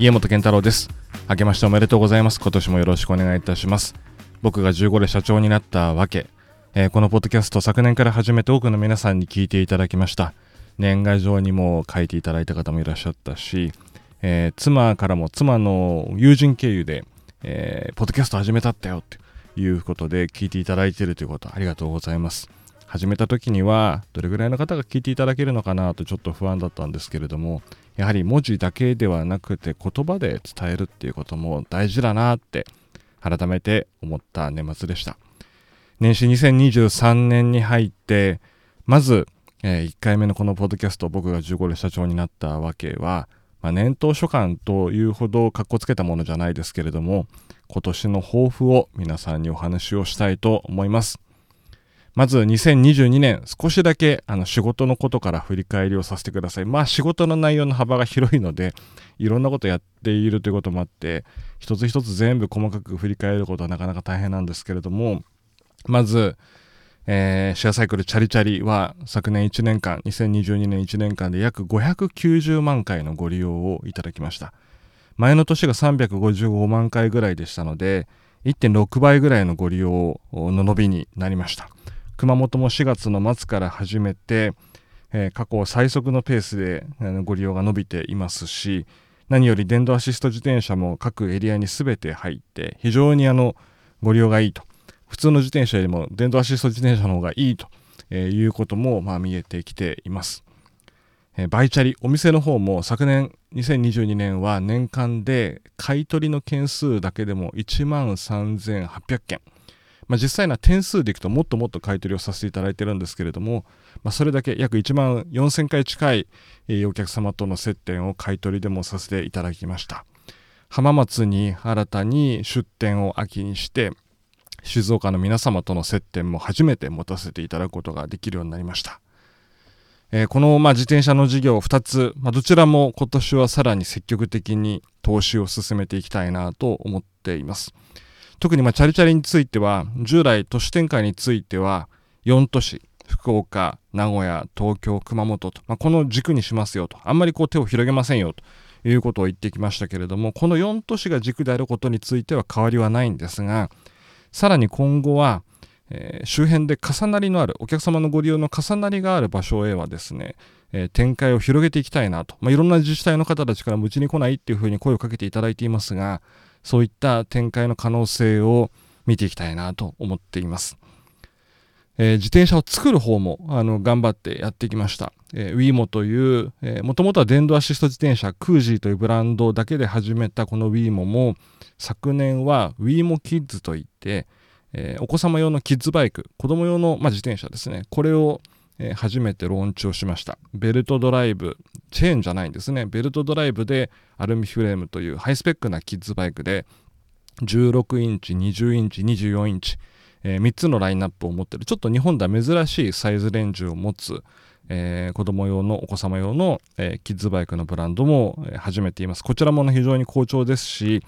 家本健太郎です。明けましておめでとうございます。今年もよろしくお願いいたします。僕が15で社長になったわけ、えー、このポッドキャスト昨年から始めて多くの皆さんに聞いていただきました。年賀状にも書いていただいた方もいらっしゃったし、えー、妻からも妻の友人経由で、えー、ポッドキャスト始めたったよっていうことで聞いていただいているということありがとうございます。始めた時にはどれぐらいの方が聞いていただけるのかなとちょっと不安だったんですけれどもやはり文字だけではなくて言葉で伝えるっていうことも大事だなって改めて思った年末でした。年始2023年に入ってまず、えー、1回目のこのポッドキャスト僕が15で社長になったわけは、まあ、年頭書簡というほどかっこつけたものじゃないですけれども今年の抱負を皆さんにお話をしたいと思います。まず2022年少しだけあの仕事のことから振り返りをさせてください。まあ仕事の内容の幅が広いのでいろんなことやっているということもあって一つ一つ全部細かく振り返ることはなかなか大変なんですけれどもまず、えー、シェアサイクルチャリチャリは昨年1年間2022年1年間で約590万回のご利用をいただきました。前の年が355万回ぐらいでしたので1.6倍ぐらいのご利用の伸びになりました。熊本も4月の末から始めて、えー、過去最速のペースでご利用が伸びていますし何より電動アシスト自転車も各エリアに全て入って非常にあのご利用がいいと。普通の自転車よりも電動アシスト自転車の方がいいと、えー、いうこともまあ見えてきています、えー、バイチャリお店の方も昨年2022年は年間で買い取りの件数だけでも1万3800件。まあ、実際な点数でいくともっともっと買い取りをさせていただいてるんですけれども、まあ、それだけ約1万4000回近い、えお客様との接点を買い取りでもさせていただきました。浜松に新たに出店を秋にして静岡の皆様との接点も初めて持たせていただくことができるようになりました、えー、この、まあ、自転車の事業2つ、まあ、どちらも今年はさらに積極的に投資を進めていきたいなと思っています。特にまチャリチャリについては従来都市展開については4都市福岡名古屋東京熊本と、まあ、この軸にしますよと。あんまりこう手を広げませんよということを言ってきましたけれどもこの4都市が軸であることについては変わりはないんですがさらに今後は、えー、周辺で重なりのあるお客様のご利用の重なりがある場所へはですね、えー、展開を広げていきたいなと、まあ、いろんな自治体の方たちからうちに来ないっていうふうに声をかけていただいていますがそういった展開の可能性を見ていきたいなと思っています。えー、自転車を作る方もあの頑張ってやってきました。えー、WeMo という、えもともとは電動アシスト自転車クージーというブランドだけで始めたこの WeMo も昨年は WeMo Kids といって、えー、お子様用のキッズバイク子供用の、まあ、自転車ですねこれを、初めてローンチをしました。ベルトドライブチェーンじゃないんですね。ベルトドライブでアルミフレームというハイスペックなキッズバイクで16インチ20インチ24インチ、えー、3つのラインナップを持ってる。ちょっと日本では珍しいサイズレンジを持つ、えー、子供用のお子様用の、えー、キッズバイクのブランドも、えー、始めています。こちらも、ね、非常に好調ですし、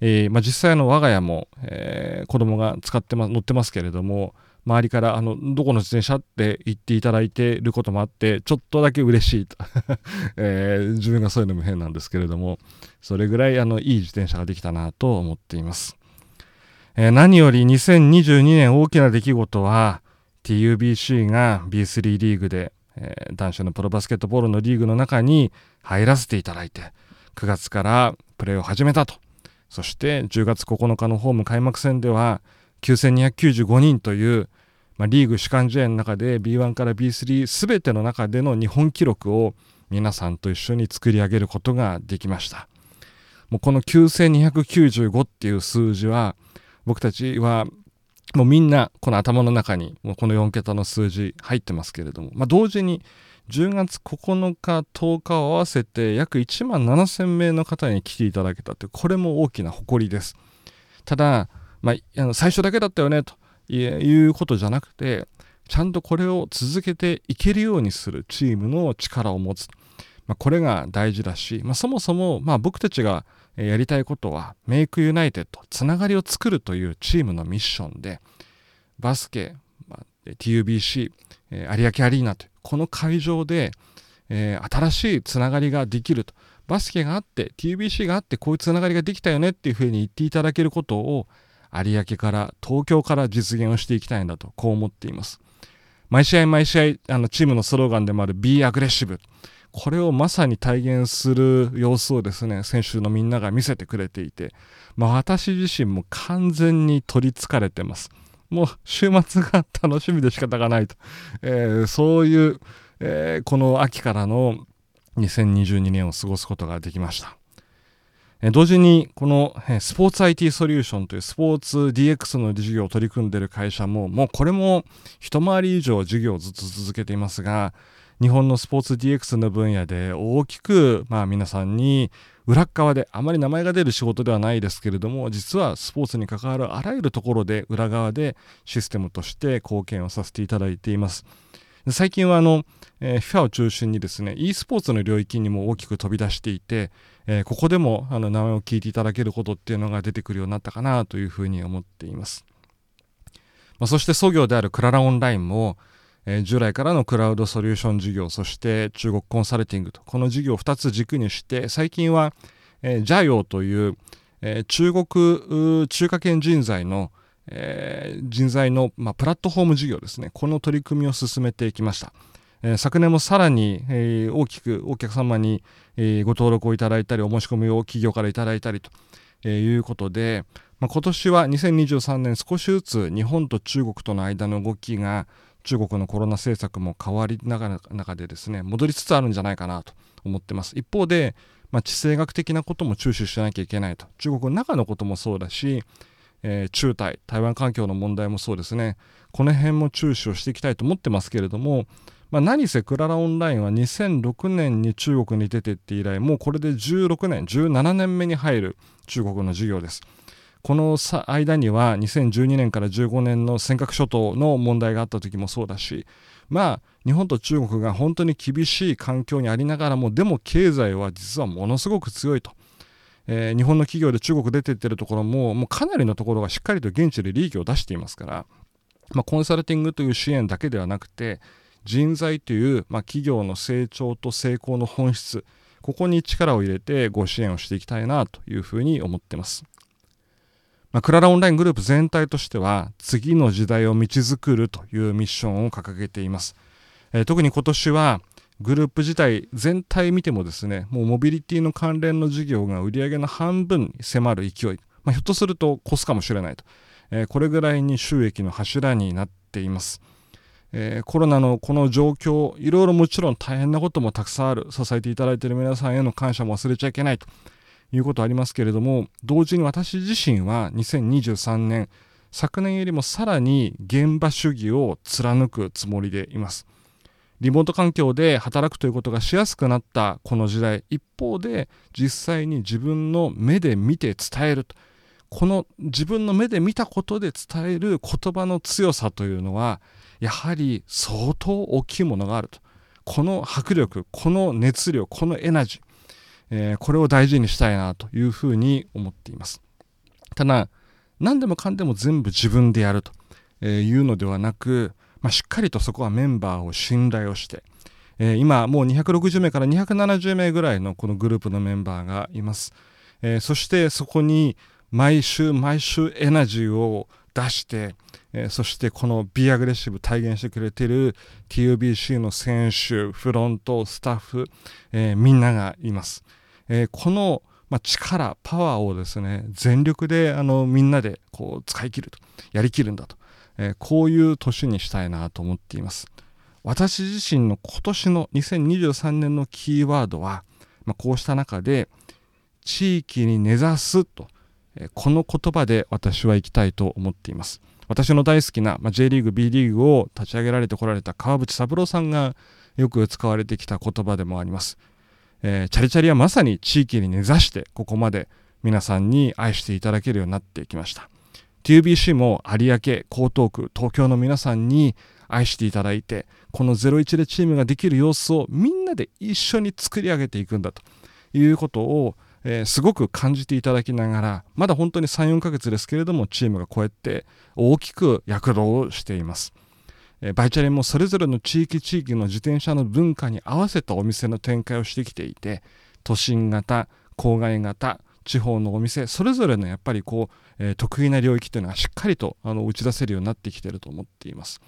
えーまあ、実際の我が家も、えー、子供が使ってま乗ってますけれども周りからあのどこの自転車って言っていただいてることもあってちょっとだけ嬉しいと、えー、自分がそういうのも変なんですけれどもそれぐらいあのいい自転車ができたなと思っています、えー、何より2022年大きな出来事は TUBC が B3 リーグで、えー、男子のプロバスケットボールのリーグの中に入らせていただいて9月からプレーを始めたと。そして10月9日のホーム開幕戦では9295人という、まあ、リーグ主幹試合の中で B1 から B3 全ての中での日本記録を皆さんと一緒に作り上げることができました。もうこの9295っていう数字は僕たちはもうみんなこの頭の中にもうこの4桁の数字入ってますけれども、まあ、同時に10月9日10日を合わせて約1万7000名の方に来ていただけたってこれも大きな誇りです。ただまあ、最初だけだったよねということじゃなくてちゃんとこれを続けていけるようにするチームの力を持つ、まあ、これが大事だし、まあ、そもそもま僕たちがやりたいことはメイクユナイテッドつながりを作るというチームのミッションでバスケ、まあ、TUBC 有明アリーナというこの会場で、えー、新しいつながりができると、バスケがあって TUBC があってこういうつながりができたよねっていうふうに言っていただけることを有明から東京から実現をしていきたいんだとこう思っています。毎試合毎試合あのチームのスローガンでもある Be Aggressive これをまさに体現する様子をですね選手のみんなが見せてくれていて、まあ、私自身も完全に取りつかれてます。もう週末が楽しみで仕方がないと、えー、そういう、えー、この秋からの2022年を過ごすことができました。同時にこのスポーツ IT ソリューションというスポーツ DX の事業を取り組んでいる会社ももうこれも一回り以上事業をずっと続けていますが日本のスポーツ DX の分野で大きく、まあ、皆さんに裏側であまり名前が出る仕事ではないですけれども実はスポーツに関わるあらゆるところで裏側でシステムとして貢献をさせていただいています。最近はあの、えー、FIFA を中心にですね e スポーツの領域にも大きく飛び出していて、えー、ここでもあの名前を聞いていただけることっていうのが出てくるようになったかなというふうに思っています、まあ、そして創業であるクララオンラインも、えー、従来からのクラウドソリューション事業そして中国コンサルティングとこの事業を2つ軸にして最近は、えー、ジャヨという、え、中国中華圏人材のえー、人材の、まあ、プラットフォーム事業ですね。この取り組みを進めていきました、え、昨年もさらに、え、大きくお客様に、えご登録をいただいたりお申し込みを企業からいただいたりと、えいうことで、まあ、今年は2023年少しずつ日本と中国との間の動きが中国のコロナ政策も変わりながら中でですね戻りつつあるんじゃないかなと思ってます。一方で、まあ、地政学的なことも注視しなきゃいけないと。中国の中のこともそうだしえー、中台台湾環境の問題もそうですね。この辺も注視をしていきたいと思ってますけれども、まあ、何せクララオンラインは2006年に中国に出てって以来もうこれで16年17年目に入る中国の事業です。この間には2012年から15年の尖閣諸島の問題があった時もそうだしまあ日本と中国が本当に厳しい環境にありながらもでも経済は実はものすごく強いと。えー、日本の企業で中国出てってるところももうかなりのところがしっかりと現地で利益を出していますから、まあ、コンサルティングという支援だけではなくて人材という、まあ、企業の成長と成功の本質ここに力を入れてご支援をしていきたいなというふうに思ってます。まあ、クララオンライングループ全体としては次の時代を道づくるというミッションを掲げています。えー、特に今年はグループ自体全体見てもですねもうモビリティの関連の事業が売上の半分に迫る勢い、まあ、ひょっとすると越すかもしれないと、えー、これぐらいに収益の柱になっています、えー、コロナのこの状況いろいろもちろん大変なこともたくさんある。支えていただいている皆さんへの感謝も忘れちゃいけないと。いうことありますけれども同時に私自身は2023年昨年よりもさらに現場主義を貫くつもりでいます。リモート環境で働くということがしやすくなったこの時代。一方で実際に自分の目で見て伝えると。この自分の目で見たことで伝える言葉の強さというのはやはり相当大きいものがあると。この迫力この熱量このエナジー、えー、これを大事にしたいなというふうに思っています。ただ何でもかんでも全部自分でやるというのではなくまあ、しっかりとそこはメンバーを信頼をして、えー、今もう260名から270名ぐらいのこのグループのメンバーがいます、えー、そしてそこに毎週毎週エナジーを出して、えー、そしてこの B アグレッシブ体現してくれている TUBC の選手フロントスタッフ、えー、みんながいます、えー、このまあ、力パワーをですね全力であのみんなでこう使い切るとやりきるんだと。えー、こういう年にしたいなと思っています。私自身の今年の2023年のキーワードは、まあ、こうした中で地域に根ざすと、えー、この言葉で私は行きたいと思っています。私の大好きな、まあ、J リーグ B リーグを立ち上げられてこられた川淵三郎さんがよく使われてきた言葉でもあります、えー、チャリチャリはまさに地域に根ざしてここまで皆さんに愛していただけるようになってきました。TUBC も有明、江東区、東京の皆さんに愛していただいて、この01でチームができる様子をみんなで一緒に作り上げていくんだということを、えー、すごく感じていただきながら、まだ本当に3、4ヶ月ですけれども、チームがこうやって大きく躍動をしています。バイチャレもそれぞれの地域地域の自転車の文化に合わせたお店の展開をしてきていて、都心型郊外型地方のお店それぞれのやっぱりこう、えー、得意な領域というのはしっかりとあの打ち出せるようになってきてると思っています。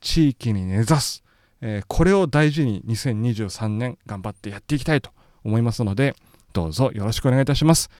地域に根ざす、えー、これを大事に2023年頑張ってやっていきたいと思いますのでどうぞよろしくお願いいたします。